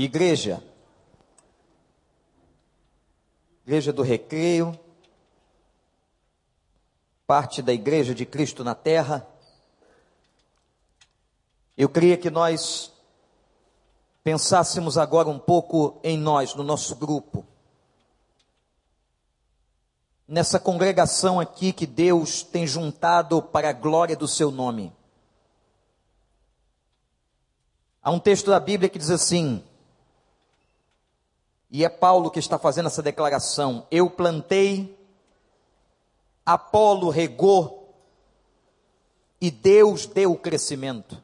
Igreja. Igreja do Recreio. Parte da Igreja de Cristo na Terra. Eu queria que nós pensássemos agora um pouco em nós, no nosso grupo. Nessa congregação aqui que Deus tem juntado para a glória do seu nome. Há um texto da Bíblia que diz assim: e é Paulo que está fazendo essa declaração. Eu plantei, Apolo regou, e Deus deu o crescimento.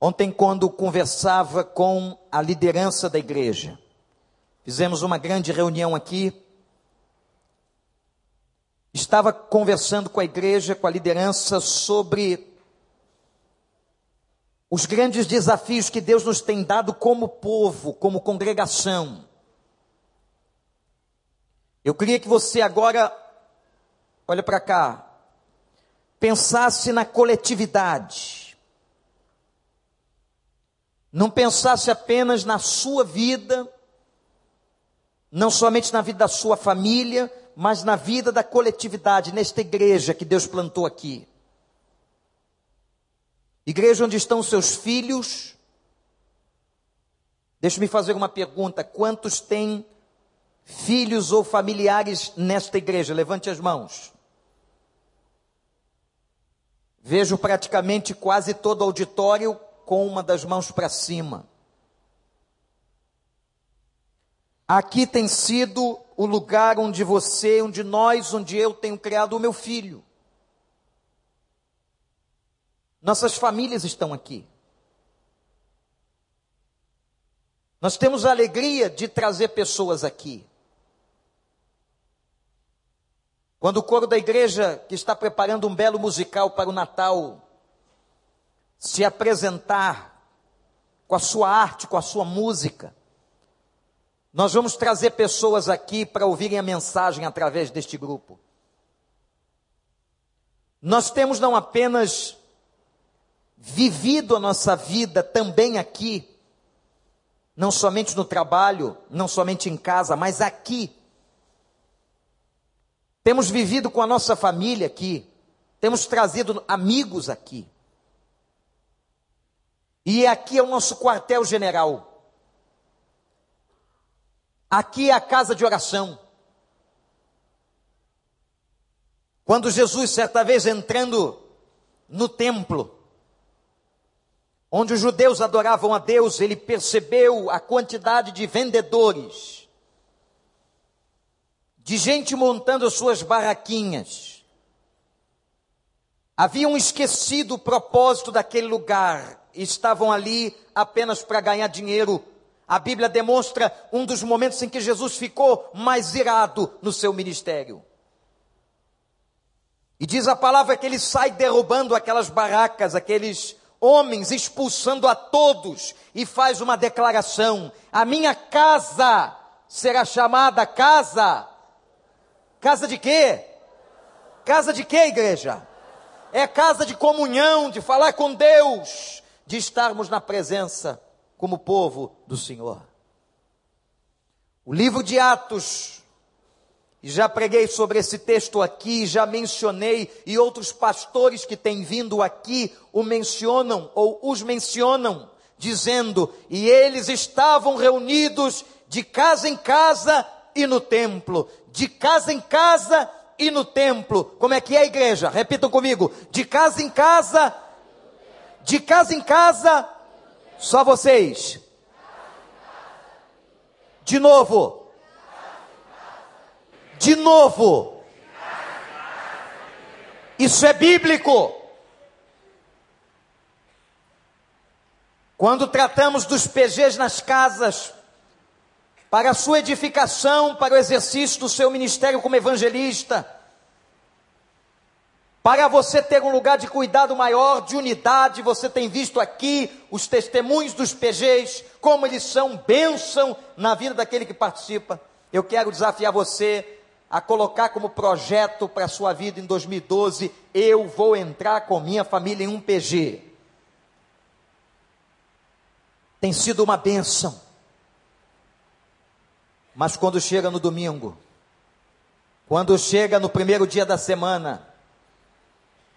Ontem, quando conversava com a liderança da igreja, fizemos uma grande reunião aqui. Estava conversando com a igreja, com a liderança, sobre os grandes desafios que Deus nos tem dado como povo, como congregação. Eu queria que você agora, olha para cá, pensasse na coletividade. Não pensasse apenas na sua vida, não somente na vida da sua família, mas na vida da coletividade, nesta igreja que Deus plantou aqui. Igreja onde estão seus filhos. Deixe-me fazer uma pergunta: quantos têm filhos ou familiares nesta igreja? Levante as mãos. Vejo praticamente quase todo o auditório com uma das mãos para cima. Aqui tem sido o lugar onde você, onde nós, onde eu tenho criado o meu filho. Nossas famílias estão aqui. Nós temos a alegria de trazer pessoas aqui. Quando o coro da igreja, que está preparando um belo musical para o Natal, se apresentar com a sua arte, com a sua música, nós vamos trazer pessoas aqui para ouvirem a mensagem através deste grupo. Nós temos não apenas vivido a nossa vida também aqui, não somente no trabalho, não somente em casa, mas aqui. Temos vivido com a nossa família aqui, temos trazido amigos aqui. E aqui é o nosso quartel-general. Aqui é a casa de oração. Quando Jesus, certa vez entrando no templo, onde os judeus adoravam a Deus, ele percebeu a quantidade de vendedores, de gente montando suas barraquinhas. Haviam esquecido o propósito daquele lugar, estavam ali apenas para ganhar dinheiro. A Bíblia demonstra um dos momentos em que Jesus ficou mais irado no seu ministério. E diz a palavra que ele sai derrubando aquelas barracas, aqueles homens expulsando a todos e faz uma declaração: a minha casa será chamada casa. Casa de quê? Casa de quê, igreja? É casa de comunhão, de falar com Deus, de estarmos na presença como povo do Senhor. O livro de Atos já preguei sobre esse texto aqui, já mencionei, e outros pastores que têm vindo aqui o mencionam ou os mencionam, dizendo: e eles estavam reunidos de casa em casa e no templo, de casa em casa e no templo. Como é que é a igreja? Repitam comigo: de casa em casa, de casa em casa, só vocês. De novo de novo. Isso é bíblico. Quando tratamos dos PGs nas casas, para a sua edificação, para o exercício do seu ministério como evangelista, para você ter um lugar de cuidado maior, de unidade, você tem visto aqui os testemunhos dos PGs, como eles são bênção na vida daquele que participa. Eu quero desafiar você a colocar como projeto para a sua vida em 2012, eu vou entrar com minha família em um PG. tem sido uma bênção. Mas quando chega no domingo, quando chega no primeiro dia da semana,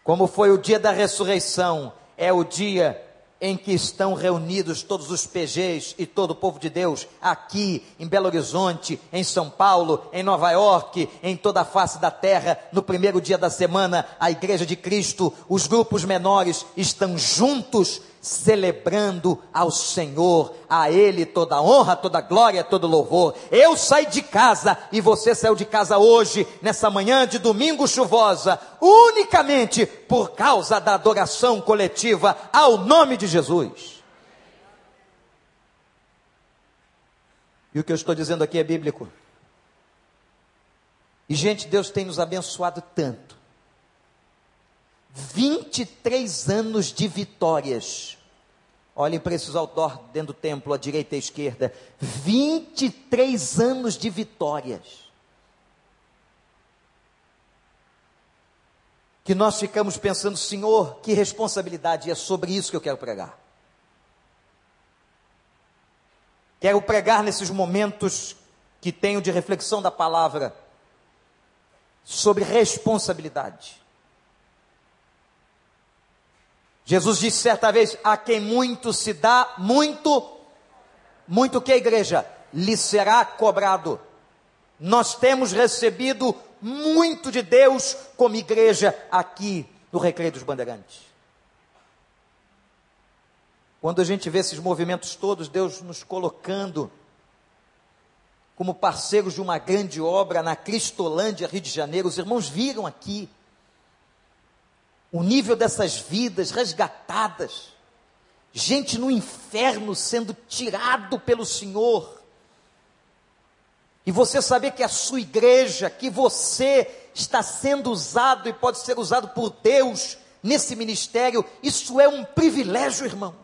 como foi o dia da ressurreição, é o dia em que estão reunidos todos os PGs e todo o povo de Deus, aqui em Belo Horizonte, em São Paulo, em Nova York, em toda a face da terra, no primeiro dia da semana, a Igreja de Cristo, os grupos menores estão juntos celebrando ao Senhor, a Ele toda honra, toda glória, todo louvor. Eu saí de casa e você saiu de casa hoje, nessa manhã de domingo chuvosa, unicamente por causa da adoração coletiva ao nome de Jesus. E o que eu estou dizendo aqui é bíblico. E, gente, Deus tem nos abençoado tanto 23 anos de vitórias. Olhem para esses outdoor dentro do templo, à direita e à esquerda. 23 anos de vitórias. Que nós ficamos pensando, Senhor, que responsabilidade, é sobre isso que eu quero pregar. Quero pregar nesses momentos que tenho de reflexão da palavra sobre responsabilidade. Jesus disse certa vez: A quem muito se dá, muito, muito que a igreja lhe será cobrado. Nós temos recebido muito de Deus como igreja aqui no Recreio dos Bandeirantes. Quando a gente vê esses movimentos todos, Deus nos colocando como parceiros de uma grande obra na Cristolândia, Rio de Janeiro, os irmãos viram aqui o nível dessas vidas resgatadas, gente no inferno sendo tirado pelo Senhor. E você saber que a sua igreja, que você está sendo usado e pode ser usado por Deus nesse ministério, isso é um privilégio, irmãos.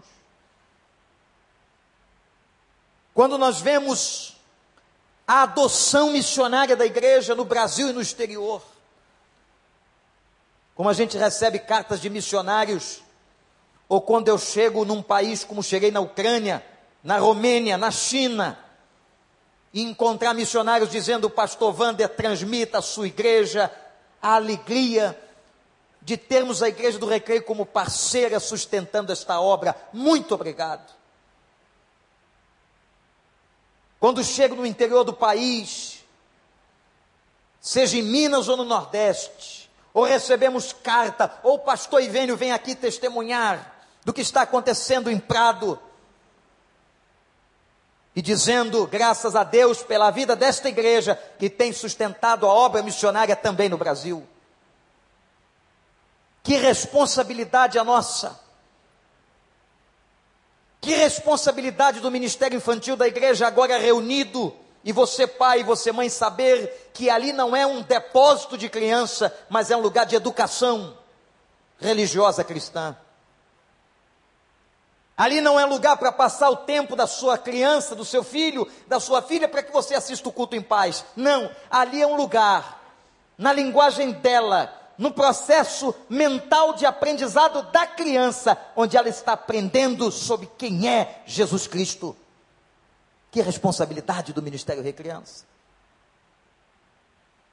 Quando nós vemos a adoção missionária da igreja no Brasil e no exterior, como a gente recebe cartas de missionários, ou quando eu chego num país como cheguei na Ucrânia, na Romênia, na China, e encontrar missionários dizendo: pastor Wander transmita a sua igreja a alegria de termos a igreja do Recreio como parceira sustentando esta obra. Muito obrigado. Quando chego no interior do país, seja em Minas ou no Nordeste, ou recebemos carta, ou o pastor Ivênio vem aqui testemunhar do que está acontecendo em Prado, e dizendo graças a Deus pela vida desta igreja que tem sustentado a obra missionária também no Brasil. Que responsabilidade a nossa! Que responsabilidade do Ministério Infantil da igreja agora reunido e você, pai, e você, mãe, saber que ali não é um depósito de criança, mas é um lugar de educação religiosa cristã. Ali não é lugar para passar o tempo da sua criança, do seu filho, da sua filha, para que você assista o culto em paz. Não, ali é um lugar, na linguagem dela, no processo mental de aprendizado da criança, onde ela está aprendendo sobre quem é Jesus Cristo. Que responsabilidade do Ministério Recriança.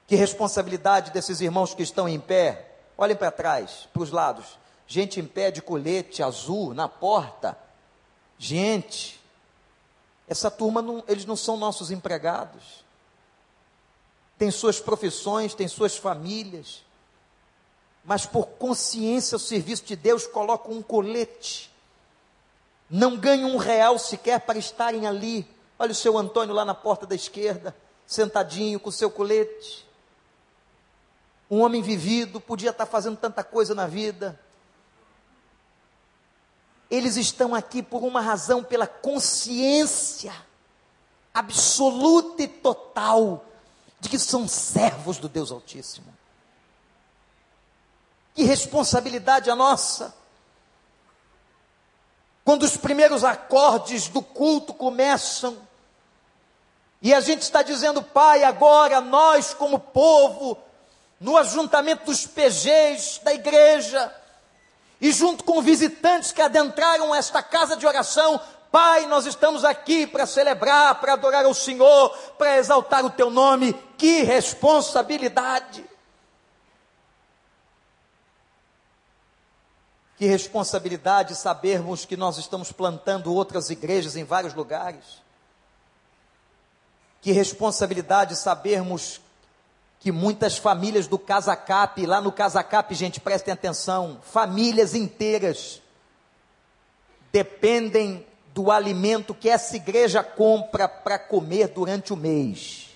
Que responsabilidade desses irmãos que estão em pé. Olhem para trás, para os lados. Gente em pé de colete azul na porta. Gente, essa turma, não, eles não são nossos empregados. Tem suas profissões, tem suas famílias. Mas por consciência ao serviço de Deus, colocam um colete. Não ganham um real sequer para estarem ali Olha o seu Antônio lá na porta da esquerda, sentadinho com o seu colete. Um homem vivido, podia estar fazendo tanta coisa na vida. Eles estão aqui por uma razão, pela consciência absoluta e total de que são servos do Deus Altíssimo. Que responsabilidade a nossa quando os primeiros acordes do culto começam, e a gente está dizendo, Pai, agora nós, como povo, no ajuntamento dos PGs da igreja, e junto com visitantes que adentraram esta casa de oração, Pai, nós estamos aqui para celebrar, para adorar o Senhor, para exaltar o teu nome. Que responsabilidade! Que responsabilidade sabermos que nós estamos plantando outras igrejas em vários lugares. Que responsabilidade sabermos que muitas famílias do Casacap, lá no Casacap, gente, prestem atenção, famílias inteiras dependem do alimento que essa igreja compra para comer durante o mês.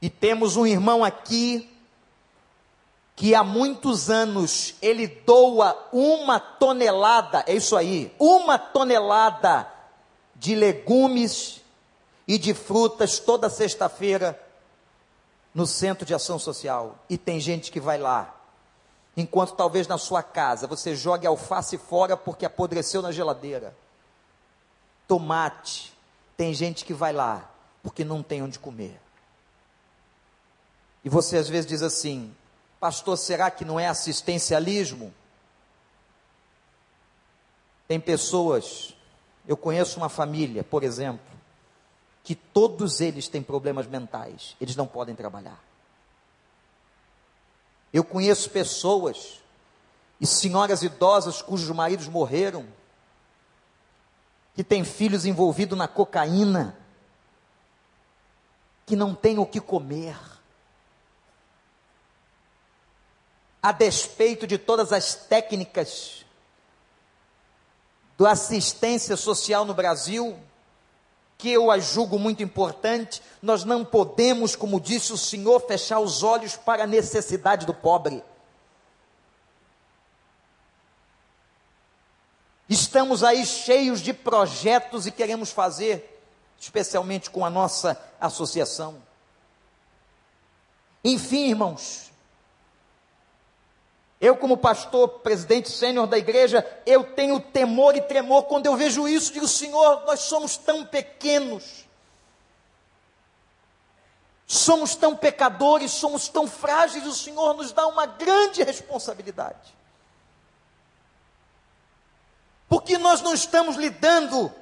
E temos um irmão aqui que há muitos anos ele doa uma tonelada, é isso aí, uma tonelada de legumes e de frutas toda sexta-feira no Centro de Ação Social. E tem gente que vai lá, enquanto talvez na sua casa você jogue alface fora porque apodreceu na geladeira. Tomate, tem gente que vai lá porque não tem onde comer. E você às vezes diz assim: Pastor, será que não é assistencialismo? Tem pessoas, eu conheço uma família, por exemplo, que todos eles têm problemas mentais, eles não podem trabalhar. Eu conheço pessoas e senhoras idosas cujos maridos morreram, que têm filhos envolvidos na cocaína, que não têm o que comer. A despeito de todas as técnicas do assistência social no Brasil, que eu a julgo muito importante, nós não podemos, como disse o Senhor, fechar os olhos para a necessidade do pobre. Estamos aí cheios de projetos e queremos fazer, especialmente com a nossa associação. Enfim, irmãos, eu, como pastor, presidente sênior da igreja, eu tenho temor e tremor quando eu vejo isso. Digo, Senhor, nós somos tão pequenos, somos tão pecadores, somos tão frágeis. O Senhor nos dá uma grande responsabilidade. Porque nós não estamos lidando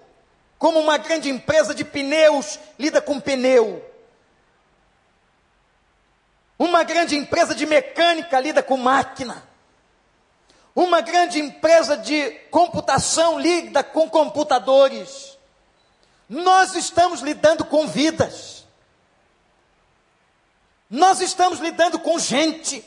como uma grande empresa de pneus lida com pneu. Uma grande empresa de mecânica lida com máquina. Uma grande empresa de computação lida com computadores. Nós estamos lidando com vidas. Nós estamos lidando com gente.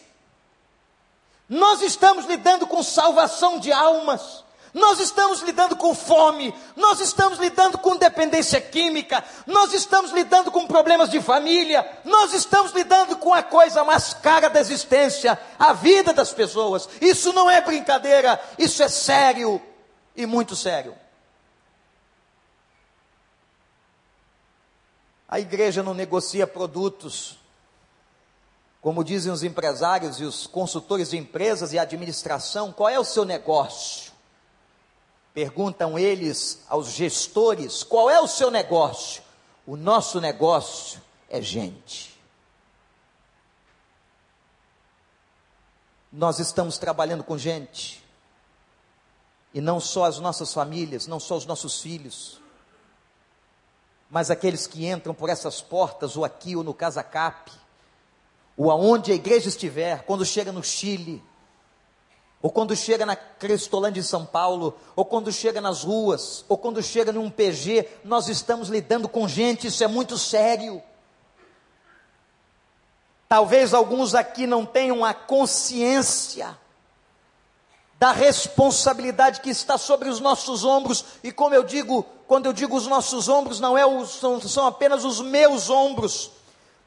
Nós estamos lidando com salvação de almas. Nós estamos lidando com fome, nós estamos lidando com dependência química, nós estamos lidando com problemas de família, nós estamos lidando com a coisa mais cara da existência, a vida das pessoas. Isso não é brincadeira, isso é sério e muito sério. A igreja não negocia produtos, como dizem os empresários e os consultores de empresas e administração, qual é o seu negócio? Perguntam eles aos gestores: qual é o seu negócio? O nosso negócio é gente. Nós estamos trabalhando com gente. E não só as nossas famílias, não só os nossos filhos, mas aqueles que entram por essas portas, ou aqui, ou no Casacap, ou aonde a igreja estiver, quando chega no Chile, ou quando chega na Cristolândia em São Paulo, ou quando chega nas ruas, ou quando chega num PG, nós estamos lidando com gente, isso é muito sério. Talvez alguns aqui não tenham a consciência da responsabilidade que está sobre os nossos ombros, e como eu digo, quando eu digo os nossos ombros, não é são, são apenas os meus ombros,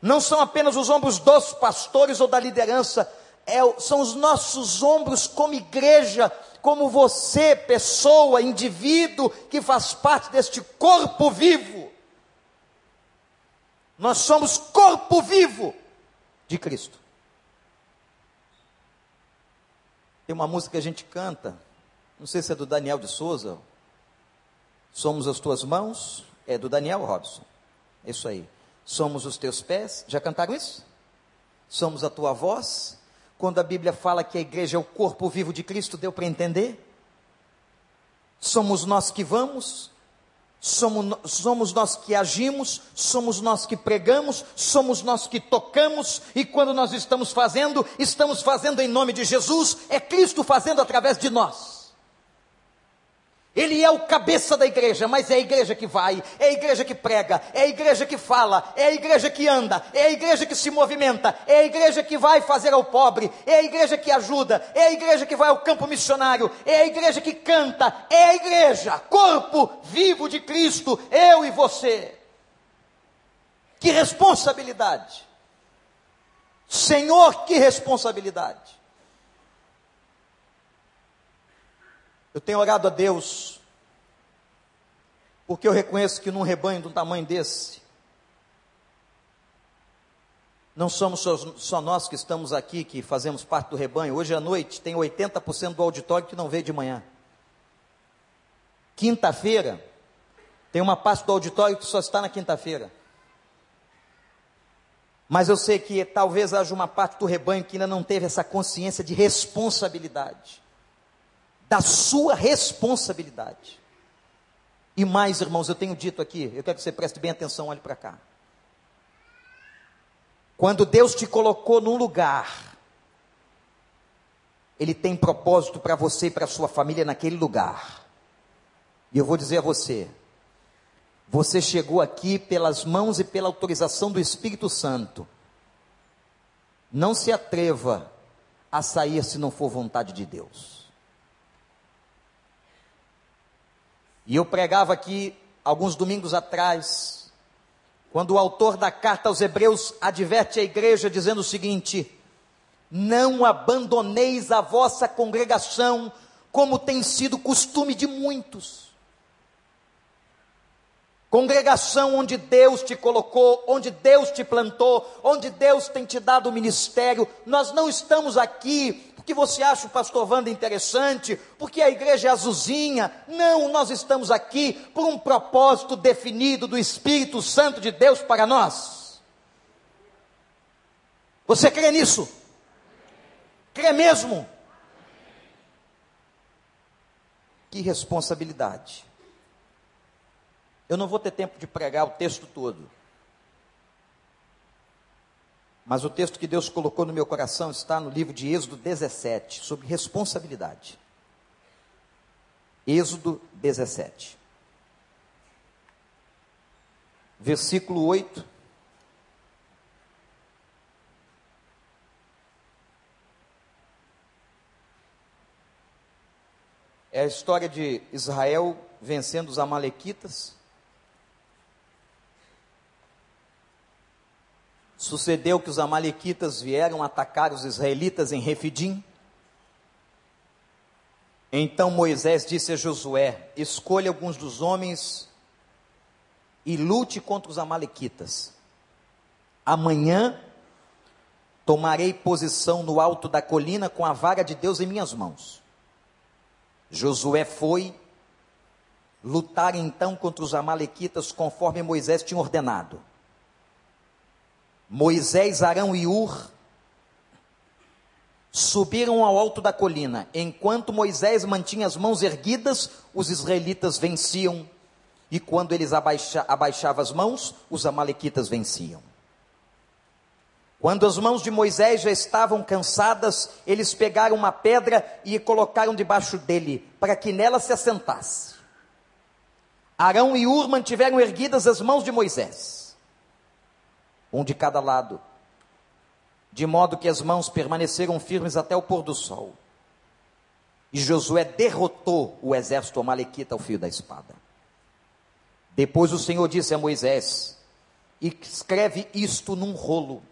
não são apenas os ombros dos pastores ou da liderança, é, são os nossos ombros como igreja, como você, pessoa, indivíduo que faz parte deste corpo vivo. Nós somos corpo vivo de Cristo. Tem uma música que a gente canta, não sei se é do Daniel de Souza. Somos as tuas mãos, é do Daniel Robson. Isso aí. Somos os teus pés. Já cantaram isso? Somos a tua voz, quando a Bíblia fala que a igreja é o corpo vivo de Cristo, deu para entender? Somos nós que vamos, somos, somos nós que agimos, somos nós que pregamos, somos nós que tocamos, e quando nós estamos fazendo, estamos fazendo em nome de Jesus, é Cristo fazendo através de nós. Ele é o cabeça da igreja, mas é a igreja que vai, é a igreja que prega, é a igreja que fala, é a igreja que anda, é a igreja que se movimenta, é a igreja que vai fazer ao pobre, é a igreja que ajuda, é a igreja que vai ao campo missionário, é a igreja que canta, é a igreja, corpo vivo de Cristo, eu e você. Que responsabilidade! Senhor, que responsabilidade! Eu tenho orado a Deus, porque eu reconheço que num rebanho de um tamanho desse, não somos só, nós que estamos aqui, que fazemos parte do rebanho. Hoje à noite tem 80% do auditório que não veio de manhã. Quinta-feira, tem uma parte do auditório que só está na quinta-feira. Mas eu sei que talvez haja uma parte do rebanho que ainda não teve essa consciência de responsabilidade da sua responsabilidade. E mais, irmãos, eu tenho dito aqui, eu quero que você preste bem atenção, olhe para cá. Quando Deus te colocou num lugar, Ele tem propósito para você e para sua família naquele lugar. E eu vou dizer a você: você chegou aqui pelas mãos e pela autorização do Espírito Santo. Não se atreva a sair se não for vontade de Deus. E eu pregava aqui alguns domingos atrás, quando o autor da carta aos Hebreus adverte a igreja dizendo o seguinte: Não abandoneis a vossa congregação, como tem sido costume de muitos. Congregação onde Deus te colocou, onde Deus te plantou, onde Deus tem te dado o ministério. Nós não estamos aqui porque você acha o pastor Wanda interessante, porque a igreja é azulzinha. Não, nós estamos aqui por um propósito definido do Espírito Santo de Deus para nós. Você crê nisso? Crê mesmo? Que responsabilidade. Eu não vou ter tempo de pregar o texto todo. Mas o texto que Deus colocou no meu coração está no livro de Êxodo 17, sobre responsabilidade. Êxodo 17. Versículo 8. É a história de Israel vencendo os Amalequitas. Sucedeu que os amalequitas vieram atacar os israelitas em Refidim. Então Moisés disse a Josué: Escolha alguns dos homens e lute contra os amalequitas. Amanhã tomarei posição no alto da colina com a vara de Deus em minhas mãos. Josué foi lutar então contra os amalequitas conforme Moisés tinha ordenado. Moisés, Arão e Ur subiram ao alto da colina. Enquanto Moisés mantinha as mãos erguidas, os israelitas venciam. E quando eles abaixa, abaixavam as mãos, os amalequitas venciam. Quando as mãos de Moisés já estavam cansadas, eles pegaram uma pedra e colocaram debaixo dele, para que nela se assentasse. Arão e Ur mantiveram erguidas as mãos de Moisés um de cada lado, de modo que as mãos permaneceram firmes até o pôr do sol. E Josué derrotou o exército amalequita ao fio da espada. Depois o Senhor disse a Moisés: Escreve isto num rolo,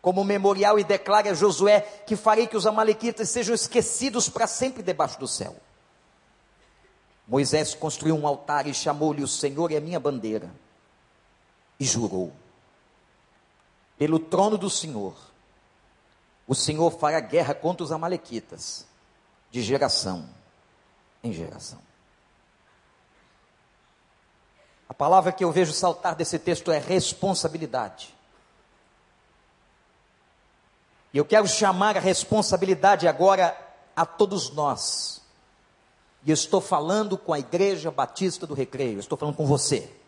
como memorial, e declare a Josué que farei que os amalequitas sejam esquecidos para sempre debaixo do céu. Moisés construiu um altar e chamou-lhe: O Senhor é minha bandeira. E jurou: pelo trono do Senhor, o Senhor fará guerra contra os Amalequitas, de geração em geração. A palavra que eu vejo saltar desse texto é responsabilidade. E eu quero chamar a responsabilidade agora a todos nós. E estou falando com a Igreja Batista do Recreio, estou falando com você.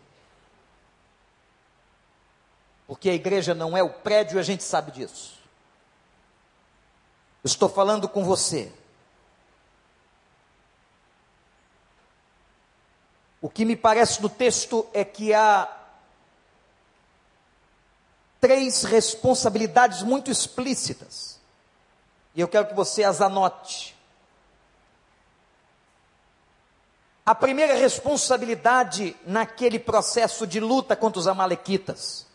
Porque a igreja não é o prédio, a gente sabe disso. Estou falando com você. O que me parece no texto é que há três responsabilidades muito explícitas. E eu quero que você as anote. A primeira responsabilidade naquele processo de luta contra os Amalequitas.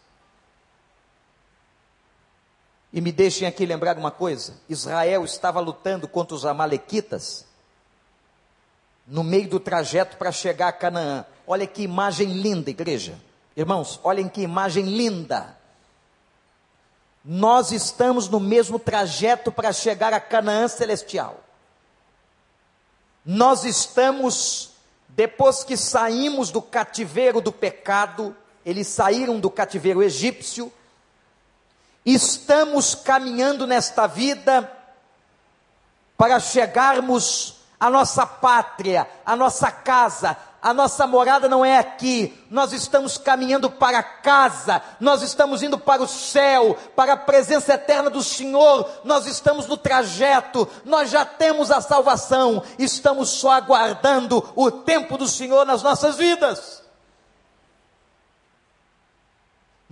E me deixem aqui lembrar uma coisa: Israel estava lutando contra os Amalequitas no meio do trajeto para chegar a Canaã. Olha que imagem linda, igreja. Irmãos, olhem que imagem linda. Nós estamos no mesmo trajeto para chegar a Canaã celestial. Nós estamos, depois que saímos do cativeiro do pecado, eles saíram do cativeiro egípcio, estamos caminhando nesta vida para chegarmos à nossa pátria, à nossa casa, a nossa morada não é aqui, nós estamos caminhando para casa, nós estamos indo para o céu, para a presença eterna do Senhor, nós estamos no trajeto, nós já temos a salvação, estamos só aguardando o tempo do Senhor nas nossas vidas.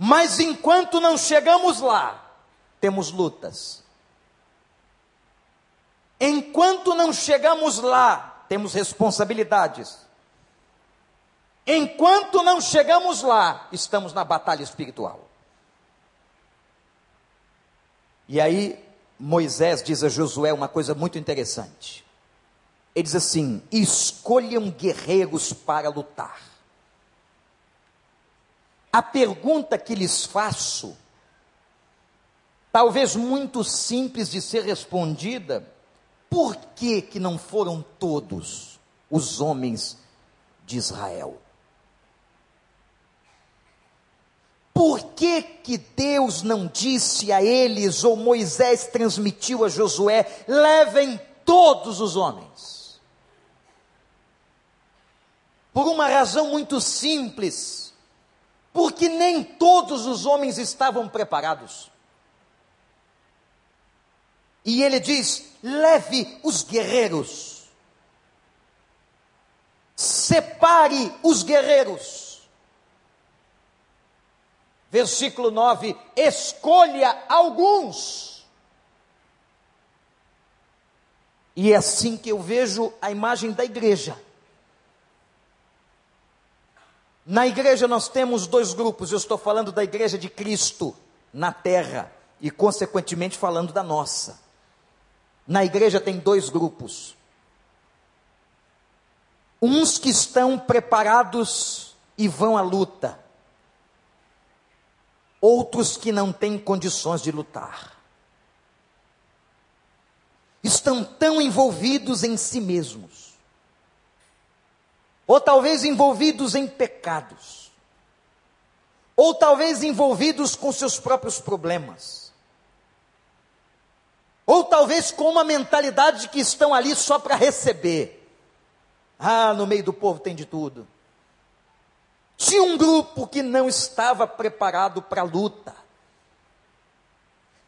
Mas enquanto não chegamos lá, temos lutas. Enquanto não chegamos lá, temos responsabilidades. Enquanto não chegamos lá, estamos na batalha espiritual. E aí, Moisés diz a Josué uma coisa muito interessante. Ele diz assim: escolham guerreiros para lutar. A pergunta que lhes faço, talvez muito simples de ser respondida, por que que não foram todos os homens de Israel? Por que, que Deus não disse a eles, ou Moisés transmitiu a Josué, levem todos os homens? Por uma razão muito simples, porque nem todos os homens estavam preparados. E ele diz: leve os guerreiros, separe os guerreiros Versículo 9: escolha alguns. E é assim que eu vejo a imagem da igreja. Na igreja nós temos dois grupos, eu estou falando da igreja de Cristo na terra e, consequentemente, falando da nossa. Na igreja tem dois grupos. Uns que estão preparados e vão à luta, outros que não têm condições de lutar. Estão tão envolvidos em si mesmos, ou talvez envolvidos em pecados, ou talvez envolvidos com seus próprios problemas, ou talvez com uma mentalidade de que estão ali só para receber. Ah, no meio do povo tem de tudo. Tinha um grupo que não estava preparado para a luta,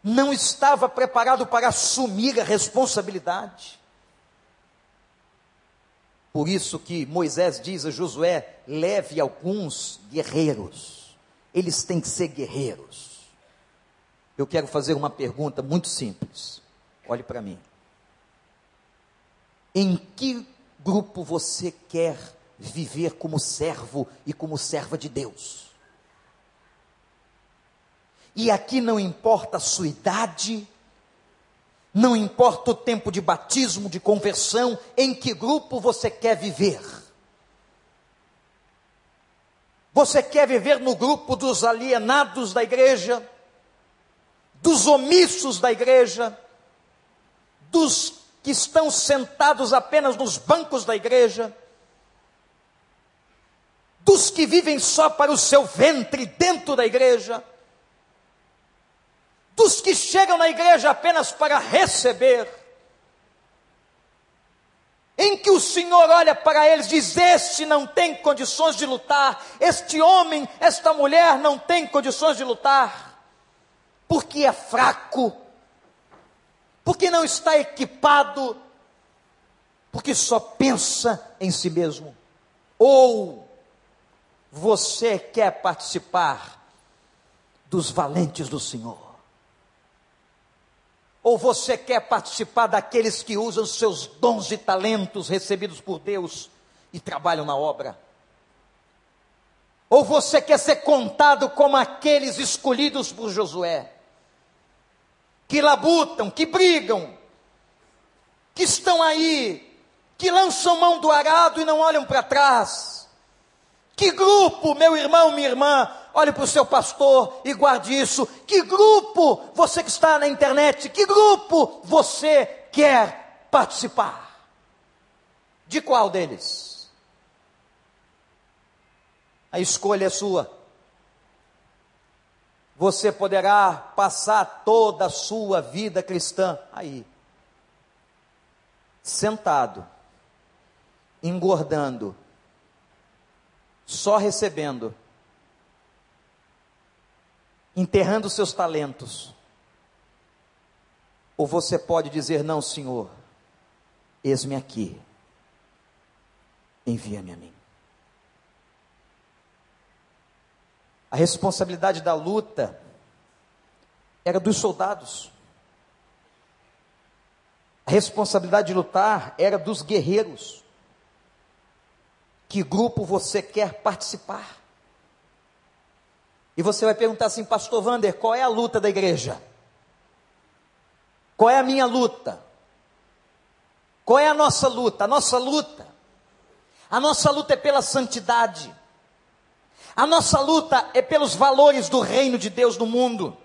não estava preparado para assumir a responsabilidade. Por isso que Moisés diz a Josué: leve alguns guerreiros, eles têm que ser guerreiros. Eu quero fazer uma pergunta muito simples, olhe para mim. Em que grupo você quer viver como servo e como serva de Deus. E aqui não importa a sua idade, não importa o tempo de batismo, de conversão, em que grupo você quer viver. Você quer viver no grupo dos alienados da igreja, dos omissos da igreja, dos que estão sentados apenas nos bancos da igreja, dos que vivem só para o seu ventre dentro da igreja, dos que chegam na igreja apenas para receber, em que o Senhor olha para eles e diz: Este não tem condições de lutar, este homem, esta mulher não tem condições de lutar, porque é fraco, porque não está equipado, porque só pensa em si mesmo. Ou você quer participar dos valentes do Senhor? Ou você quer participar daqueles que usam seus dons e talentos recebidos por Deus e trabalham na obra? Ou você quer ser contado como aqueles escolhidos por Josué, que labutam, que brigam, que estão aí, que lançam mão do arado e não olham para trás? Que grupo, meu irmão, minha irmã, olhe para o seu pastor e guarde isso. Que grupo, você que está na internet, que grupo você quer participar? De qual deles? A escolha é sua. Você poderá passar toda a sua vida cristã aí, sentado, engordando, só recebendo enterrando seus talentos. Ou você pode dizer: Não, Senhor, eis-me aqui, envia-me a mim. A responsabilidade da luta era dos soldados. A responsabilidade de lutar era dos guerreiros. Que grupo você quer participar? E você vai perguntar assim, Pastor Vander, qual é a luta da igreja? Qual é a minha luta? Qual é a nossa luta? A nossa luta. A nossa luta é pela santidade. A nossa luta é pelos valores do reino de Deus no mundo.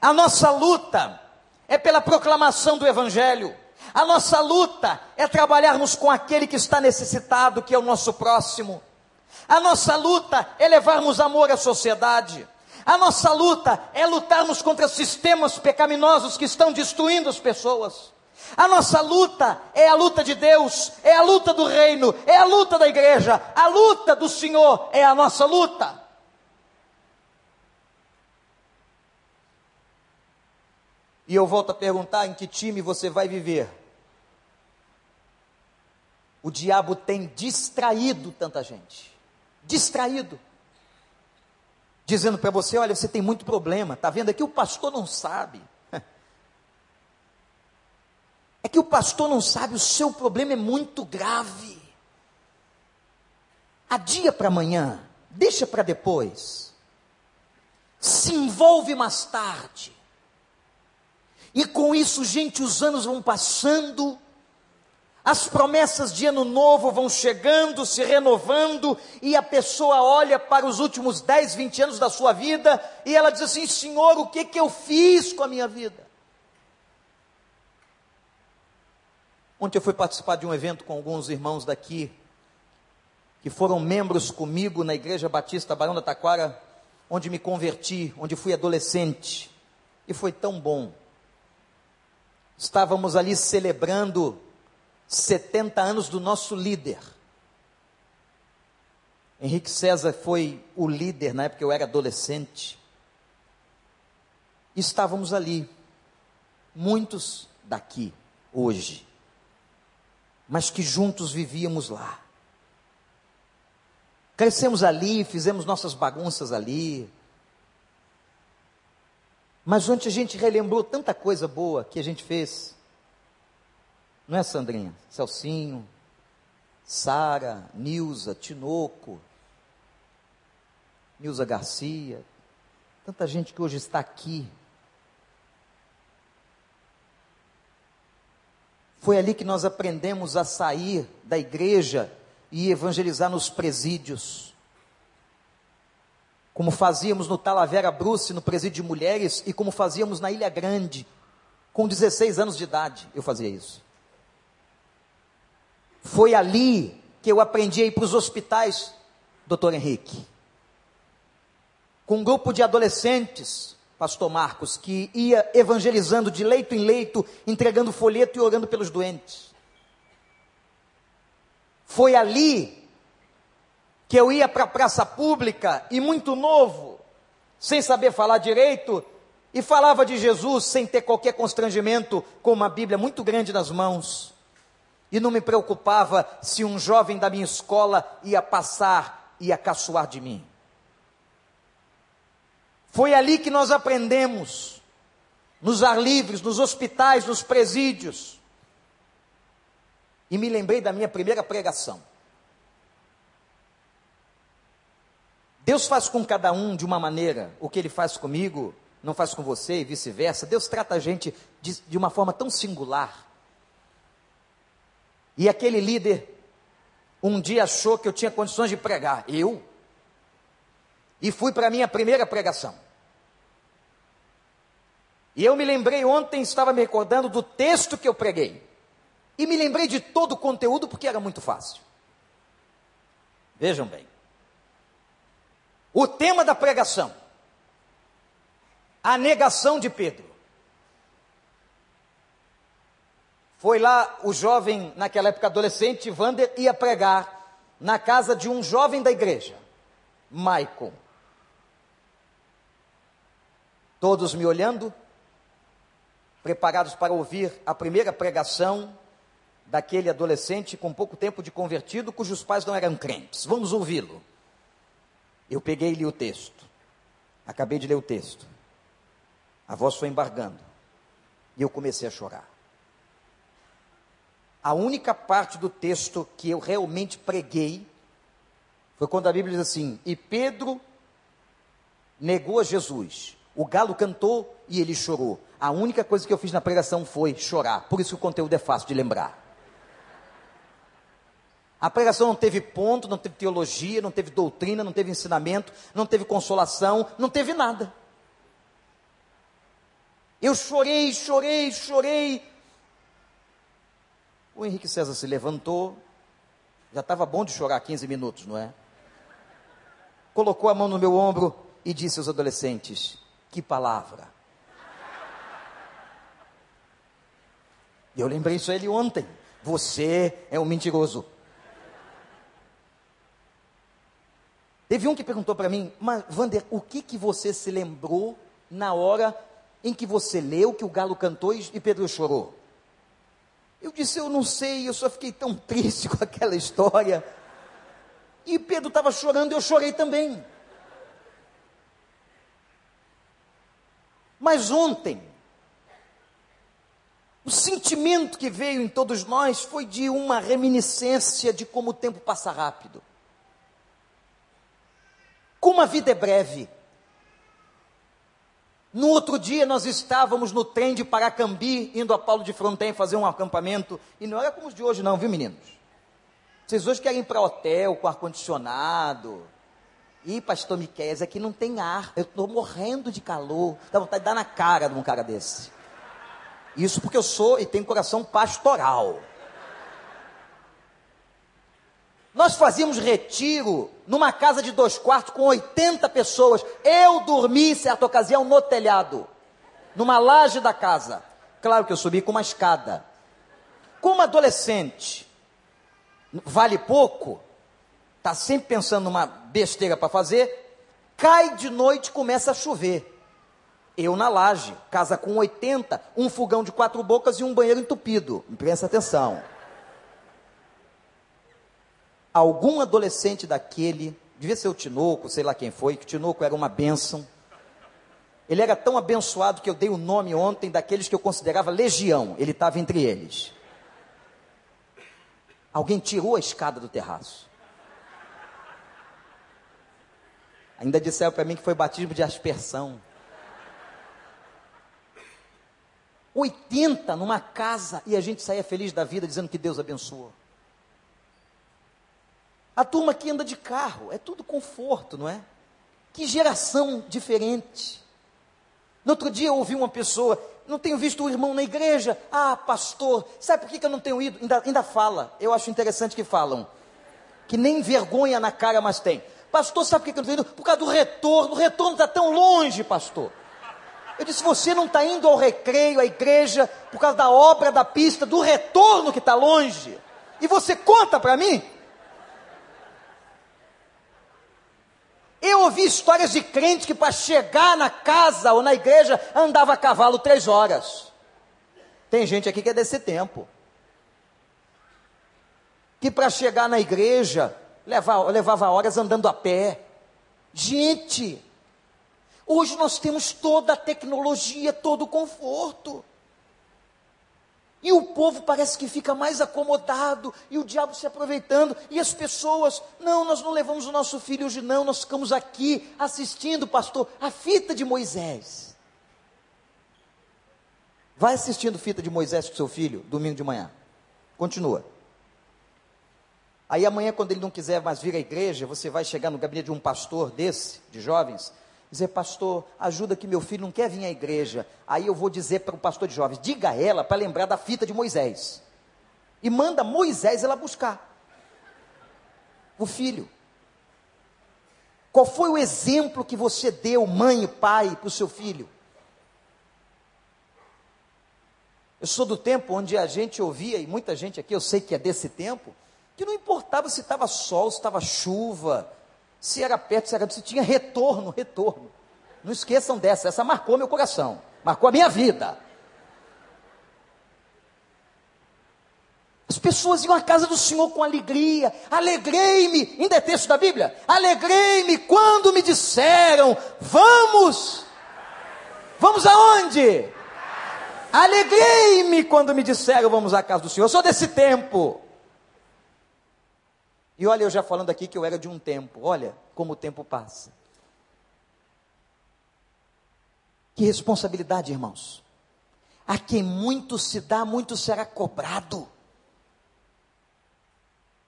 A nossa luta é pela proclamação do Evangelho. A nossa luta é trabalharmos com aquele que está necessitado, que é o nosso próximo. A nossa luta é levarmos amor à sociedade. A nossa luta é lutarmos contra sistemas pecaminosos que estão destruindo as pessoas. A nossa luta é a luta de Deus, é a luta do reino, é a luta da igreja, a luta do Senhor é a nossa luta. E eu volto a perguntar: em que time você vai viver? O diabo tem distraído tanta gente distraído, dizendo para você: olha, você tem muito problema, está vendo aqui? O pastor não sabe. É que o pastor não sabe, o seu problema é muito grave. Adia para amanhã, deixa para depois. Se envolve mais tarde. E com isso, gente, os anos vão passando as promessas de ano novo vão chegando, se renovando, e a pessoa olha para os últimos 10, 20 anos da sua vida e ela diz assim: Senhor, o que, que eu fiz com a minha vida? Ontem eu fui participar de um evento com alguns irmãos daqui, que foram membros comigo na Igreja Batista Barão da Taquara, onde me converti, onde fui adolescente, e foi tão bom. Estávamos ali celebrando 70 anos do nosso líder. Henrique César foi o líder na época eu era adolescente. Estávamos ali, muitos daqui, hoje, mas que juntos vivíamos lá. Crescemos ali, fizemos nossas bagunças ali. Mas ontem a gente relembrou tanta coisa boa que a gente fez. Não é, Sandrinha? Celcinho, Sara, Nilza, Tinoco, Nilza Garcia, tanta gente que hoje está aqui. Foi ali que nós aprendemos a sair da igreja e evangelizar nos presídios. Como fazíamos no Talavera Bruce, no presídio de mulheres, e como fazíamos na Ilha Grande. Com 16 anos de idade, eu fazia isso. Foi ali que eu aprendi a ir para os hospitais, doutor Henrique. Com um grupo de adolescentes, pastor Marcos, que ia evangelizando de leito em leito, entregando folheto e orando pelos doentes. Foi ali que eu ia para a praça pública e muito novo, sem saber falar direito, e falava de Jesus sem ter qualquer constrangimento, com uma Bíblia muito grande nas mãos. E não me preocupava se um jovem da minha escola ia passar, ia caçoar de mim. Foi ali que nós aprendemos, nos ar livres, nos hospitais, nos presídios. E me lembrei da minha primeira pregação. Deus faz com cada um de uma maneira, o que Ele faz comigo, não faz com você e vice-versa. Deus trata a gente de, de uma forma tão singular. E aquele líder, um dia achou que eu tinha condições de pregar. Eu? E fui para a minha primeira pregação. E eu me lembrei ontem, estava me recordando do texto que eu preguei. E me lembrei de todo o conteúdo porque era muito fácil. Vejam bem. O tema da pregação: a negação de Pedro. Foi lá o jovem, naquela época adolescente, Vander, ia pregar na casa de um jovem da igreja, Michael. Todos me olhando, preparados para ouvir a primeira pregação daquele adolescente com pouco tempo de convertido, cujos pais não eram crentes. Vamos ouvi-lo. Eu peguei e li o texto. Acabei de ler o texto. A voz foi embargando. E eu comecei a chorar. A única parte do texto que eu realmente preguei foi quando a Bíblia diz assim: E Pedro negou a Jesus. O galo cantou e ele chorou. A única coisa que eu fiz na pregação foi chorar. Por isso que o conteúdo é fácil de lembrar. A pregação não teve ponto, não teve teologia, não teve doutrina, não teve ensinamento, não teve consolação, não teve nada. Eu chorei, chorei, chorei. O Henrique César se levantou, já estava bom de chorar 15 minutos, não é? Colocou a mão no meu ombro e disse aos adolescentes: Que palavra! Eu lembrei isso a ele ontem. Você é um mentiroso. Teve um que perguntou para mim, mas Vander, o que que você se lembrou na hora em que você leu que o galo cantou e Pedro chorou? Eu disse, eu não sei, eu só fiquei tão triste com aquela história. E Pedro estava chorando, eu chorei também. Mas ontem, o sentimento que veio em todos nós foi de uma reminiscência de como o tempo passa rápido. Como a vida é breve. No outro dia nós estávamos no trem de Paracambi, indo a Paulo de Fronten fazer um acampamento, e não era como os de hoje não, viu meninos? Vocês hoje querem ir para hotel com ar-condicionado. Ih, pastor Miquel, aqui não tem ar, eu estou morrendo de calor, dá vontade de dar na cara de um cara desse. Isso porque eu sou e tenho coração pastoral. Nós fazíamos retiro numa casa de dois quartos com 80 pessoas. Eu dormi, certa ocasião, no telhado, numa laje da casa. Claro que eu subi com uma escada. Como adolescente, vale pouco, está sempre pensando numa besteira para fazer, cai de noite começa a chover. Eu na laje, casa com 80, um fogão de quatro bocas e um banheiro entupido. Presta atenção algum adolescente daquele, devia ser o Tinoco, sei lá quem foi, que o Tinoco era uma bênção. Ele era tão abençoado que eu dei o nome ontem daqueles que eu considerava legião, ele estava entre eles. Alguém tirou a escada do terraço. Ainda disseram para mim que foi batismo de aspersão. 80 numa casa e a gente saía feliz da vida dizendo que Deus abençoou. A turma que anda de carro, é tudo conforto, não é? Que geração diferente. No outro dia eu ouvi uma pessoa, não tenho visto o irmão na igreja. Ah, pastor, sabe por que, eu não tenho ido? Ainda, ainda fala, eu acho interessante que falam. Que nem vergonha na cara mais tem. Pastor, sabe por que, eu não tenho ido? Por causa do retorno. O retorno está tão longe, pastor. Eu disse: você não está indo ao recreio, à igreja, por causa da obra da pista, do retorno que está longe. E você conta para mim Eu ouvi histórias de crente que para chegar na casa ou na igreja andava a cavalo três horas. Tem gente aqui que é desse tempo. Que para chegar na igreja levava, levava horas andando a pé. Gente, hoje nós temos toda a tecnologia, todo o conforto. E o povo parece que fica mais acomodado, e o diabo se aproveitando, e as pessoas, não, nós não levamos o nosso filho hoje, não, nós ficamos aqui assistindo, pastor, a fita de Moisés. Vai assistindo fita de Moisés com seu filho, domingo de manhã. Continua. Aí amanhã, quando ele não quiser mais vir à igreja, você vai chegar no gabinete de um pastor desse, de jovens, dizer, pastor, ajuda que meu filho não quer vir à igreja. Aí eu vou dizer para o pastor de jovens, diga a ela para lembrar da fita de Moisés. E manda Moisés ela buscar. O filho. Qual foi o exemplo que você deu, mãe e pai, para o seu filho? Eu sou do tempo onde a gente ouvia, e muita gente aqui, eu sei que é desse tempo, que não importava se estava sol, se estava chuva, se era perto, se era se tinha retorno, retorno. Não esqueçam dessa, essa marcou meu coração, marcou a minha vida. As pessoas iam à casa do Senhor com alegria. Alegrei-me, ainda é texto da Bíblia. Alegrei-me quando me disseram: Vamos. Vamos aonde? Alegrei-me quando me disseram: Vamos à casa do Senhor. Eu sou desse tempo. E olha, eu já falando aqui que eu era de um tempo. Olha como o tempo passa. Que responsabilidade, irmãos. A quem muito se dá, muito será cobrado.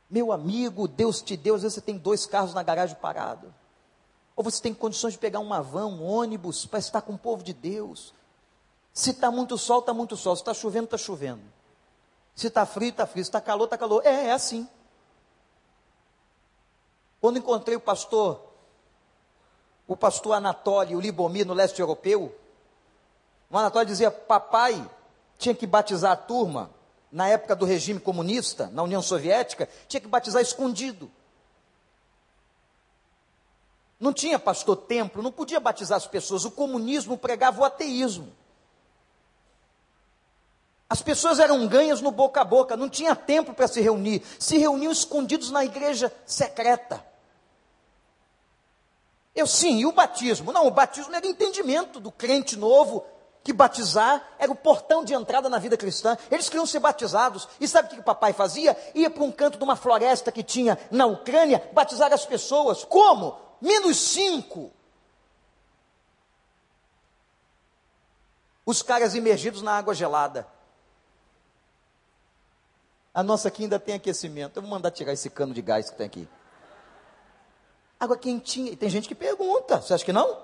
Meu amigo, Deus te deu, às vezes você tem dois carros na garagem parado. Ou você tem condições de pegar uma van, um ônibus, para estar com o povo de Deus. Se está muito sol, está muito sol. Se está chovendo, está chovendo. Se está frio, está frio. Se está calor, está calor. É, é assim. Quando encontrei o pastor, o pastor Anatoly, o Libomir, no leste europeu, o Anatoly dizia: Papai tinha que batizar a turma, na época do regime comunista, na União Soviética, tinha que batizar escondido. Não tinha pastor templo, não podia batizar as pessoas. O comunismo pregava o ateísmo. As pessoas eram ganhas no boca a boca, não tinha tempo para se reunir. Se reuniam escondidos na igreja secreta. Eu sim, e o batismo? Não, o batismo era entendimento do crente novo, que batizar era o portão de entrada na vida cristã. Eles queriam ser batizados. E sabe o que o papai fazia? Ia para um canto de uma floresta que tinha na Ucrânia, batizar as pessoas. Como? Menos cinco. Os caras imergidos na água gelada. A nossa aqui ainda tem aquecimento. Eu vou mandar tirar esse cano de gás que tem aqui. Água quentinha. E tem gente que pergunta, você acha que não?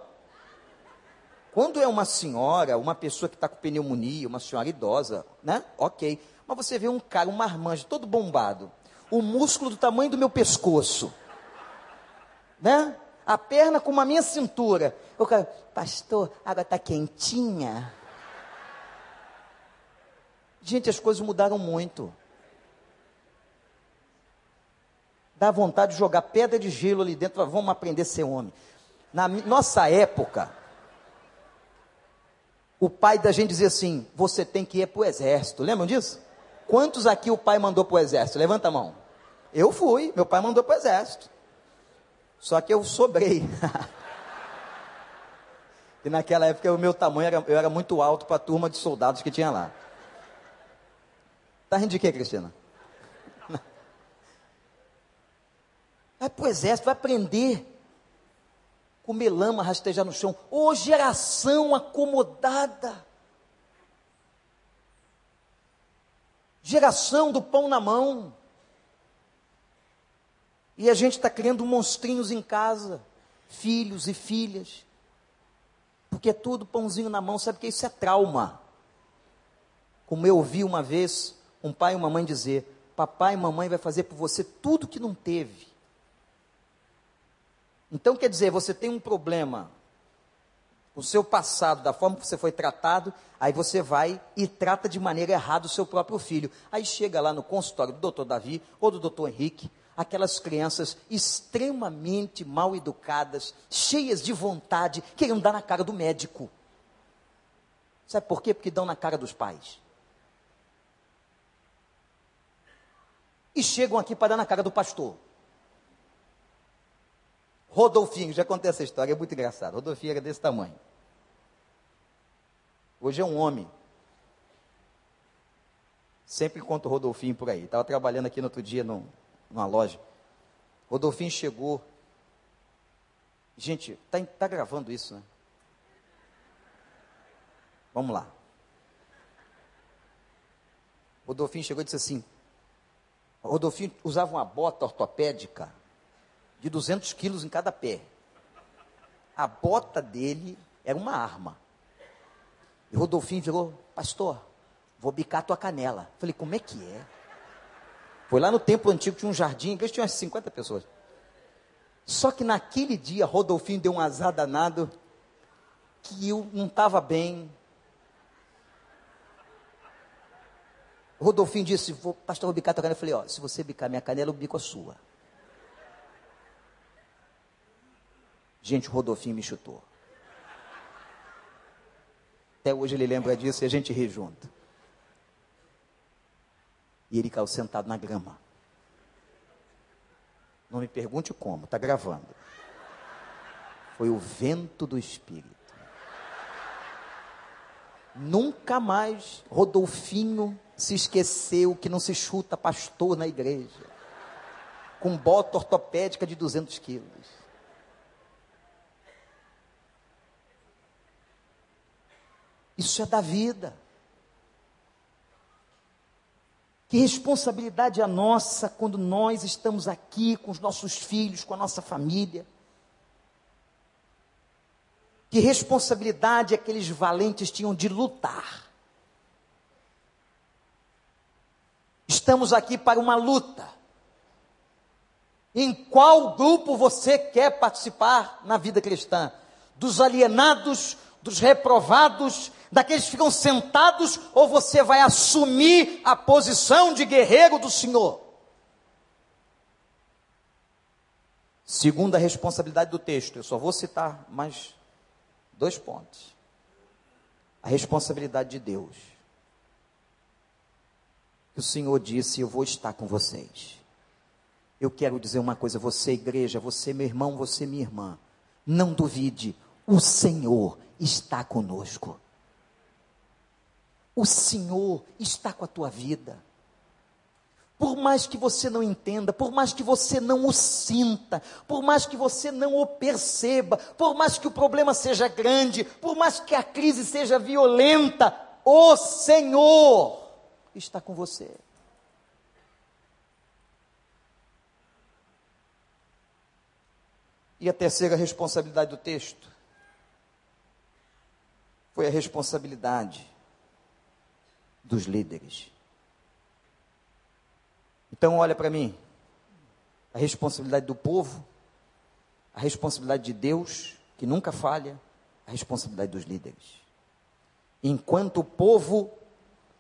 Quando é uma senhora, uma pessoa que está com pneumonia, uma senhora idosa, né? Ok. Mas você vê um cara, um marmanjo, todo bombado. O músculo do tamanho do meu pescoço. Né? A perna com a minha cintura. O cara, pastor, a água está quentinha. Gente, as coisas mudaram muito. Dá vontade de jogar pedra de gelo ali dentro, vamos aprender a ser homem. Na nossa época, o pai da gente dizia assim: você tem que ir para o exército. Lembram disso? Quantos aqui o pai mandou para o exército? Levanta a mão. Eu fui, meu pai mandou para o exército. Só que eu sobrei. e naquela época o meu tamanho era, eu era muito alto para a turma de soldados que tinha lá. Tá rindo de quê, Cristina? Vai para o exército, vai aprender. Comer lama, rastejar no chão. Ô oh, geração acomodada. Geração do pão na mão. E a gente está criando monstrinhos em casa. Filhos e filhas. Porque é tudo pãozinho na mão. Sabe que isso é trauma. Como eu ouvi uma vez um pai e uma mãe dizer: Papai e mamãe vai fazer por você tudo que não teve. Então, quer dizer, você tem um problema o seu passado, da forma que você foi tratado, aí você vai e trata de maneira errada o seu próprio filho. Aí chega lá no consultório do doutor Davi ou do doutor Henrique, aquelas crianças extremamente mal educadas, cheias de vontade, queriam dar na cara do médico. Sabe por quê? Porque dão na cara dos pais. E chegam aqui para dar na cara do pastor. Rodolfinho, já contei essa história, é muito engraçado. Rodolfinho era desse tamanho. Hoje é um homem. Sempre encontro o Rodolfinho por aí. Estava trabalhando aqui no outro dia num, numa loja. Rodolfinho chegou. Gente, está tá gravando isso, né? Vamos lá. Rodolfinho chegou e disse assim: Rodolfinho usava uma bota ortopédica de 200 quilos em cada pé. A bota dele era uma arma. E Rodolfinho virou, pastor, vou bicar tua canela. Falei, como é que é? Foi lá no templo antigo, tinha um jardim, que tinha umas 50 pessoas. Só que naquele dia, Rodolfinho deu um azar danado, que eu não estava bem. Rodolfinho disse, vou, pastor, vou bicar tua canela. Eu falei, ó, se você bicar minha canela, eu bico a sua. Gente, o Rodolfinho me chutou. Até hoje ele lembra disso e a gente ri junto. E ele caiu sentado na grama. Não me pergunte como, está gravando. Foi o vento do Espírito. Nunca mais Rodolfinho se esqueceu que não se chuta pastor na igreja. Com bota ortopédica de 200 quilos. Isso é da vida. Que responsabilidade é a nossa quando nós estamos aqui com os nossos filhos, com a nossa família. Que responsabilidade aqueles valentes tinham de lutar. Estamos aqui para uma luta. Em qual grupo você quer participar na vida cristã? Dos alienados, dos reprovados, daqueles que ficam sentados, ou você vai assumir a posição de guerreiro do Senhor? Segunda responsabilidade do texto, eu só vou citar mais dois pontos. A responsabilidade de Deus. O Senhor disse: Eu vou estar com vocês. Eu quero dizer uma coisa, você, igreja, você, meu irmão, você, minha irmã, não duvide, o Senhor está conosco. O Senhor está com a tua vida. Por mais que você não entenda, por mais que você não o sinta, por mais que você não o perceba, por mais que o problema seja grande, por mais que a crise seja violenta, o Senhor está com você. E a terceira responsabilidade do texto foi a responsabilidade dos líderes. Então, olha para mim. A responsabilidade do povo, a responsabilidade de Deus, que nunca falha, a responsabilidade dos líderes. Enquanto o povo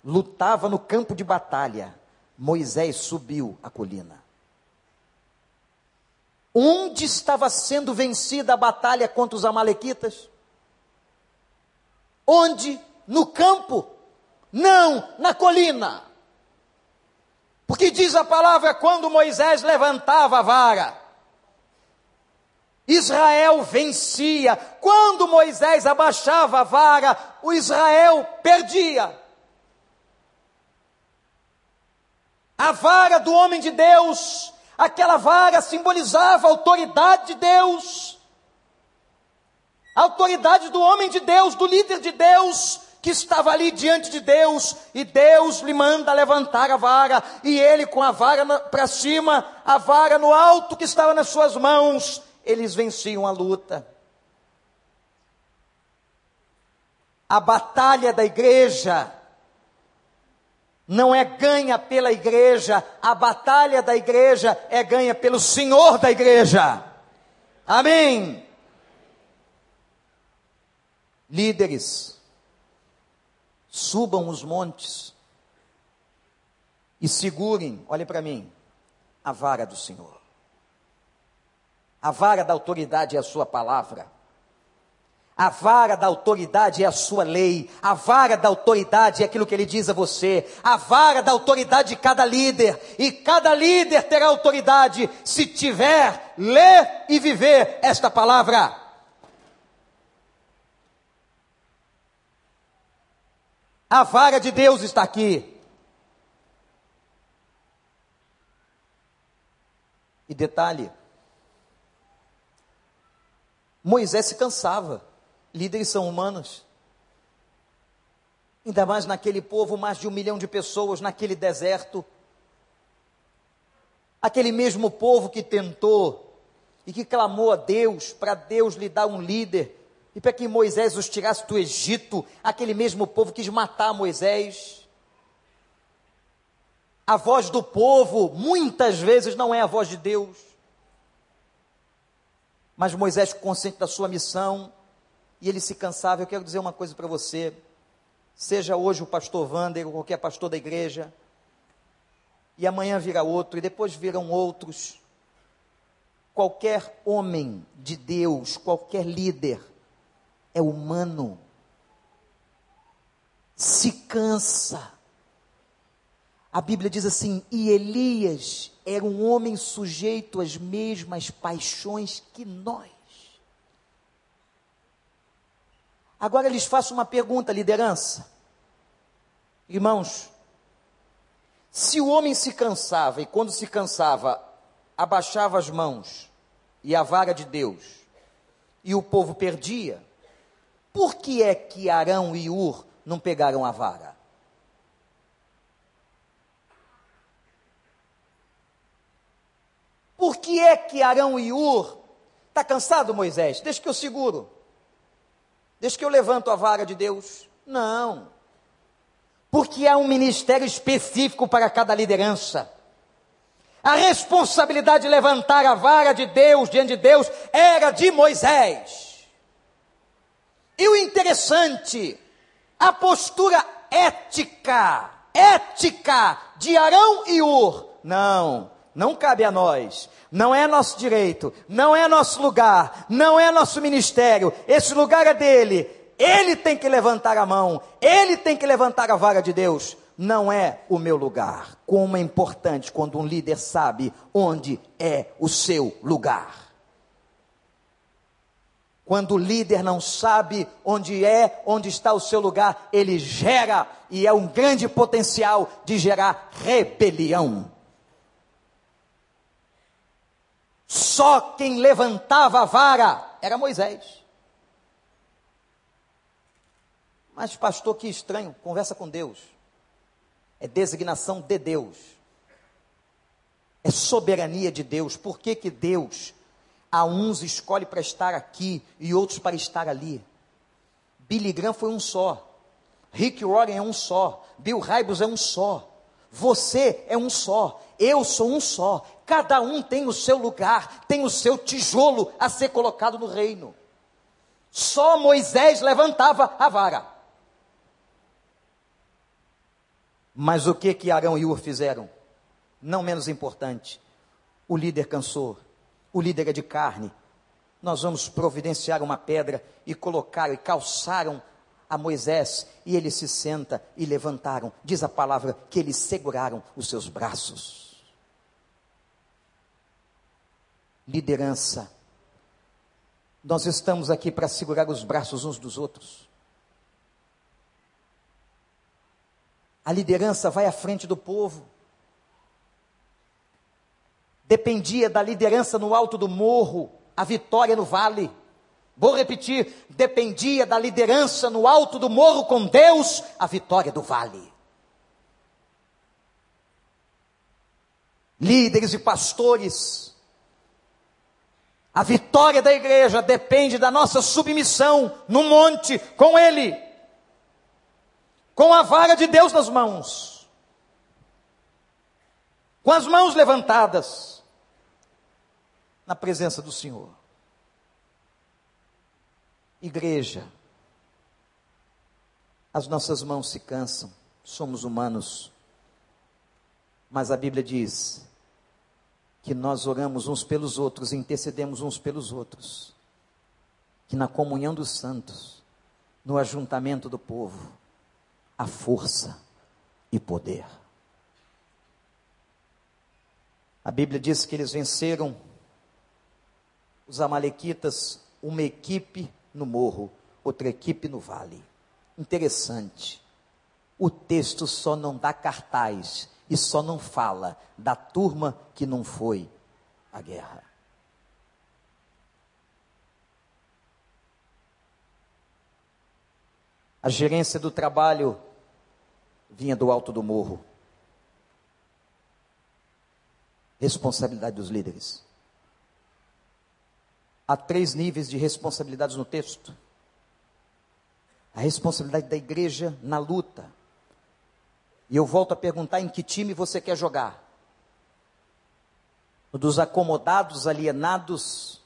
lutava no campo de batalha, Moisés subiu a colina. Onde estava sendo vencida a batalha contra os Amalequitas? Onde? No campo não na colina. Porque diz a palavra: quando Moisés levantava a vara, Israel vencia. Quando Moisés abaixava a vara, o Israel perdia. A vara do homem de Deus, aquela vara simbolizava a autoridade de Deus, a autoridade do homem de Deus, do líder de Deus, que estava ali diante de Deus, e Deus lhe manda levantar a vara, e ele com a vara para cima, a vara no alto que estava nas suas mãos, eles venciam a luta. A batalha da igreja não é ganha pela igreja, a batalha da igreja é ganha pelo Senhor da igreja. Amém. Líderes, subam os montes e segurem, olhem para mim, a vara do Senhor. A vara da autoridade é a sua palavra. A vara da autoridade é a sua lei. A vara da autoridade é aquilo que ele diz a você. A vara da autoridade de cada líder. E cada líder terá autoridade se tiver, ler e viver esta palavra. A vara de Deus está aqui. E detalhe: Moisés se cansava. Líderes são humanos. Ainda mais naquele povo, mais de um milhão de pessoas naquele deserto. Aquele mesmo povo que tentou e que clamou a Deus para Deus lhe dar um líder e para que Moisés os tirasse do Egito. Aquele mesmo povo quis matar Moisés. A voz do povo muitas vezes não é a voz de Deus. Mas Moisés, consciente da sua missão, e ele se cansava, eu quero dizer uma coisa para você. Seja hoje o pastor Wander ou qualquer pastor da igreja, e amanhã virá outro, e depois virão outros. Qualquer homem de Deus, qualquer líder, é humano. Se cansa. A Bíblia diz assim: e Elias era um homem sujeito às mesmas paixões que nós. Agora lhes faço uma pergunta, liderança. Irmãos, se o homem se cansava e quando se cansava, abaixava as mãos e a vara de Deus, e o povo perdia, por que é que Arão e Ur não pegaram a vara? Por que é que Arão e Ur está cansado, Moisés? Deixa que eu seguro. Deixa que eu levanto a vara de Deus. Não. Porque há um ministério específico para cada liderança. A responsabilidade de levantar a vara de Deus diante de Deus era de Moisés. E o interessante, a postura ética, ética de Arão e Ur. Não, não cabe a nós, não é nosso direito, não é nosso lugar, não é nosso ministério, esse lugar é dele. Ele tem que levantar a mão, ele tem que levantar a vara de Deus. Não é o meu lugar. Como é importante quando um líder sabe onde é o seu lugar. Quando o líder não sabe onde é, onde está o seu lugar, ele gera, e é um grande potencial de gerar rebelião. Só quem levantava a vara era Moisés. Mas, pastor, que estranho, conversa com Deus. É designação de Deus. É soberania de Deus. Por que, que Deus a uns escolhe para estar aqui e outros para estar ali? Billy Graham foi um só. Rick Warren é um só. Bill Hybels é um só. Você é um só. Eu sou um só. Cada um tem o seu lugar, tem o seu tijolo a ser colocado no reino. Só Moisés levantava a vara. Mas o que que Arão e Ur fizeram? Não menos importante. O líder cansou. O líder é de carne. Nós vamos providenciar uma pedra e colocaram e calçaram a Moisés e ele se senta e levantaram. Diz a palavra que eles seguraram os seus braços. liderança. Nós estamos aqui para segurar os braços uns dos outros. A liderança vai à frente do povo. Dependia da liderança no alto do morro, a vitória no vale. Vou repetir: dependia da liderança no alto do morro com Deus, a vitória do vale. Líderes e pastores a vitória da igreja depende da nossa submissão no monte com Ele, com a vara de Deus nas mãos, com as mãos levantadas na presença do Senhor. Igreja, as nossas mãos se cansam, somos humanos, mas a Bíblia diz que nós oramos uns pelos outros, intercedemos uns pelos outros, que na comunhão dos santos, no ajuntamento do povo, há força e poder. A Bíblia diz que eles venceram os Amalequitas, uma equipe no morro, outra equipe no vale. Interessante. O texto só não dá cartaz e só não fala da turma que não foi à guerra. A gerência do trabalho vinha do alto do morro. Responsabilidade dos líderes. Há três níveis de responsabilidades no texto. A responsabilidade da igreja na luta. E eu volto a perguntar: em que time você quer jogar? O dos acomodados, alienados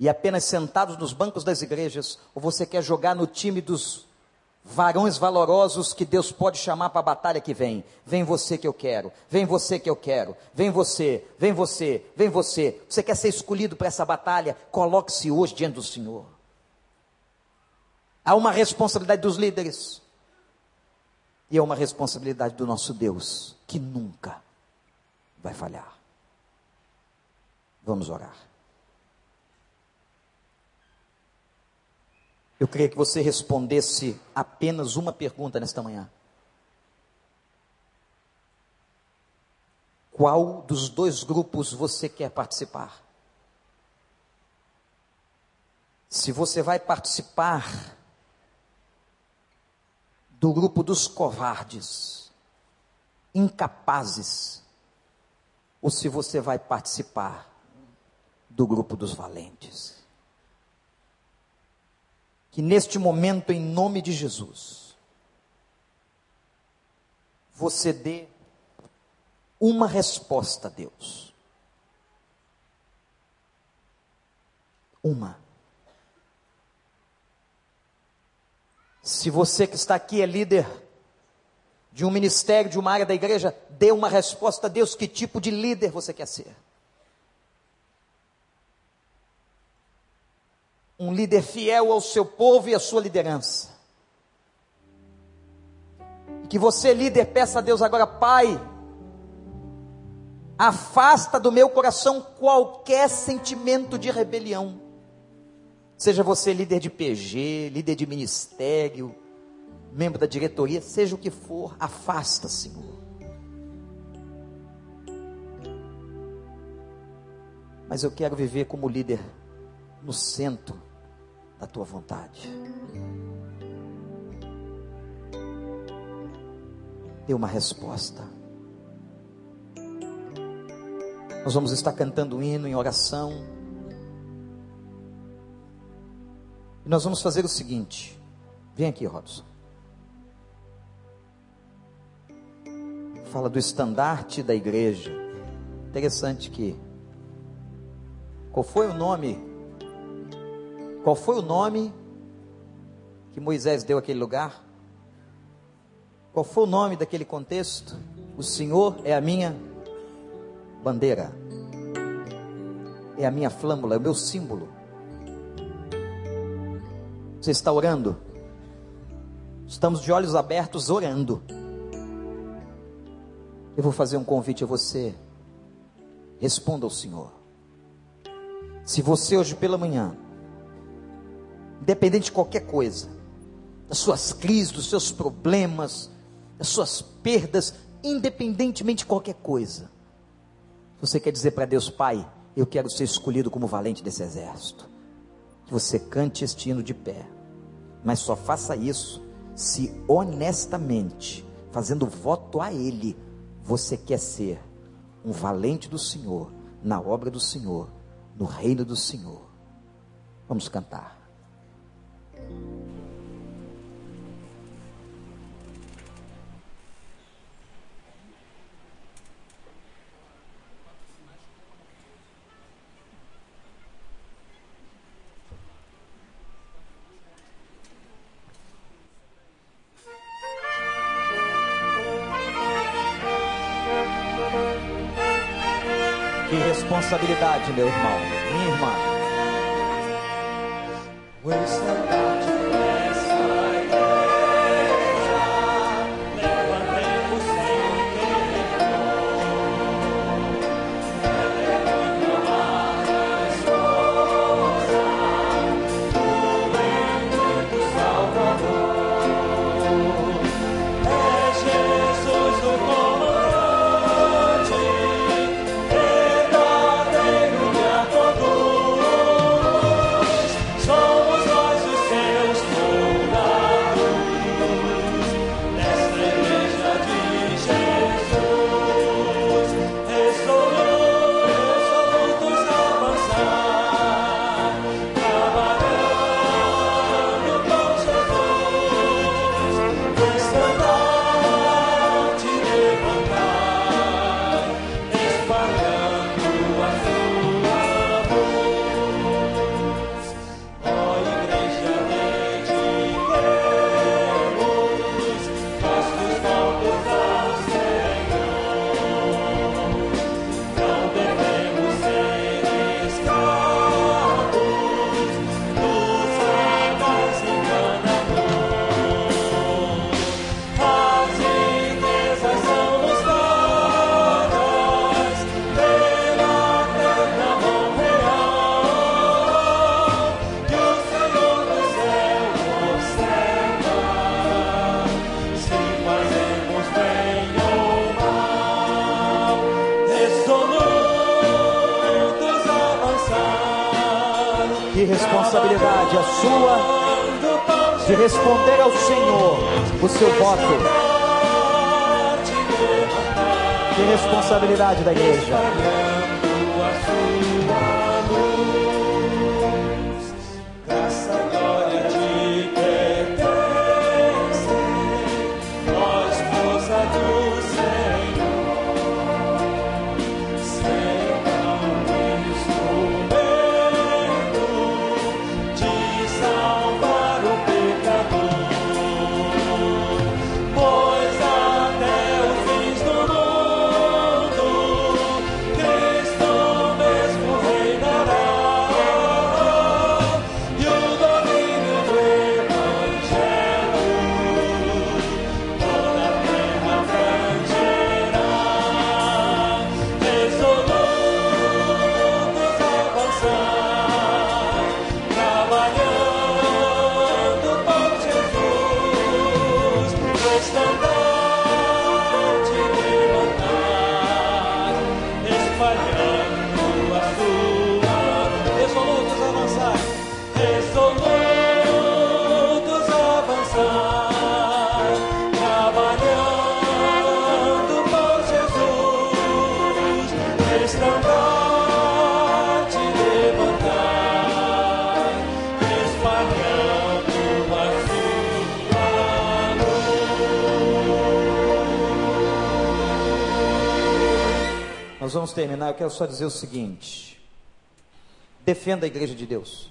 e apenas sentados nos bancos das igrejas? Ou você quer jogar no time dos varões valorosos que Deus pode chamar para a batalha que vem. Vem você que eu quero, vem você que eu quero, vem você, vem você, vem você. Você quer ser escolhido para essa batalha? Coloque-se hoje diante do Senhor. Há uma responsabilidade dos líderes. E é uma responsabilidade do nosso Deus, que nunca vai falhar. Vamos orar. Eu queria que você respondesse apenas uma pergunta nesta manhã. Qual dos dois grupos você quer participar? Se você vai participar do grupo dos covardes, incapazes, ou se você vai participar do grupo dos valentes que neste momento, em nome de Jesus, você dê uma resposta a Deus. Uma. Se você que está aqui é líder de um ministério, de uma área da igreja, dê uma resposta a Deus: que tipo de líder você quer ser? Um líder fiel ao seu povo e à sua liderança. E que você, líder, peça a Deus agora, Pai, afasta do meu coração qualquer sentimento de rebelião. Seja você líder de PG, líder de ministério, membro da diretoria, seja o que for, afasta, Senhor. Mas eu quero viver como líder no centro da tua vontade. Dê uma resposta. Nós vamos estar cantando um hino em oração. E nós vamos fazer o seguinte. Vem aqui, Robson. Fala do estandarte da igreja. Interessante que. Qual foi o nome qual foi o nome que Moisés deu àquele lugar? Qual foi o nome daquele contexto? O Senhor é a minha bandeira, é a minha flâmula, é o meu símbolo. Você está orando? Estamos de olhos abertos orando. Eu vou fazer um convite a você. Responda ao Senhor. Se você hoje pela manhã independente de qualquer coisa, das suas crises, dos seus problemas, das suas perdas, independentemente de qualquer coisa. Você quer dizer para Deus, Pai, eu quero ser escolhido como valente desse exército. Que você cante este hino de pé. Mas só faça isso se honestamente, fazendo voto a Ele, você quer ser um valente do Senhor, na obra do Senhor, no reino do Senhor. Vamos cantar responsabilidade, meu irmão. Nós vamos terminar. Eu quero só dizer o seguinte: defenda a igreja de Deus.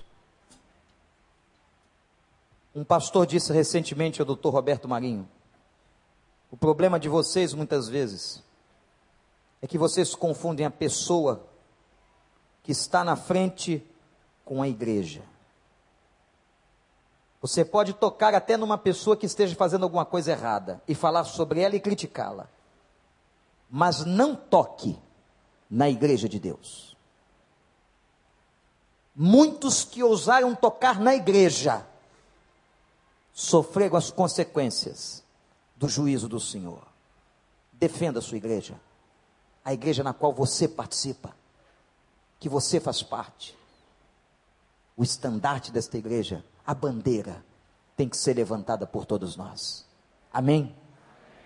Um pastor disse recentemente ao Dr. Roberto Marinho: o problema de vocês muitas vezes é que vocês confundem a pessoa que está na frente com a igreja. Você pode tocar até numa pessoa que esteja fazendo alguma coisa errada e falar sobre ela e criticá-la. Mas não toque na igreja de Deus. Muitos que ousaram tocar na igreja sofreram as consequências do juízo do Senhor. Defenda a sua igreja, a igreja na qual você participa, que você faz parte. O estandarte desta igreja, a bandeira, tem que ser levantada por todos nós. Amém?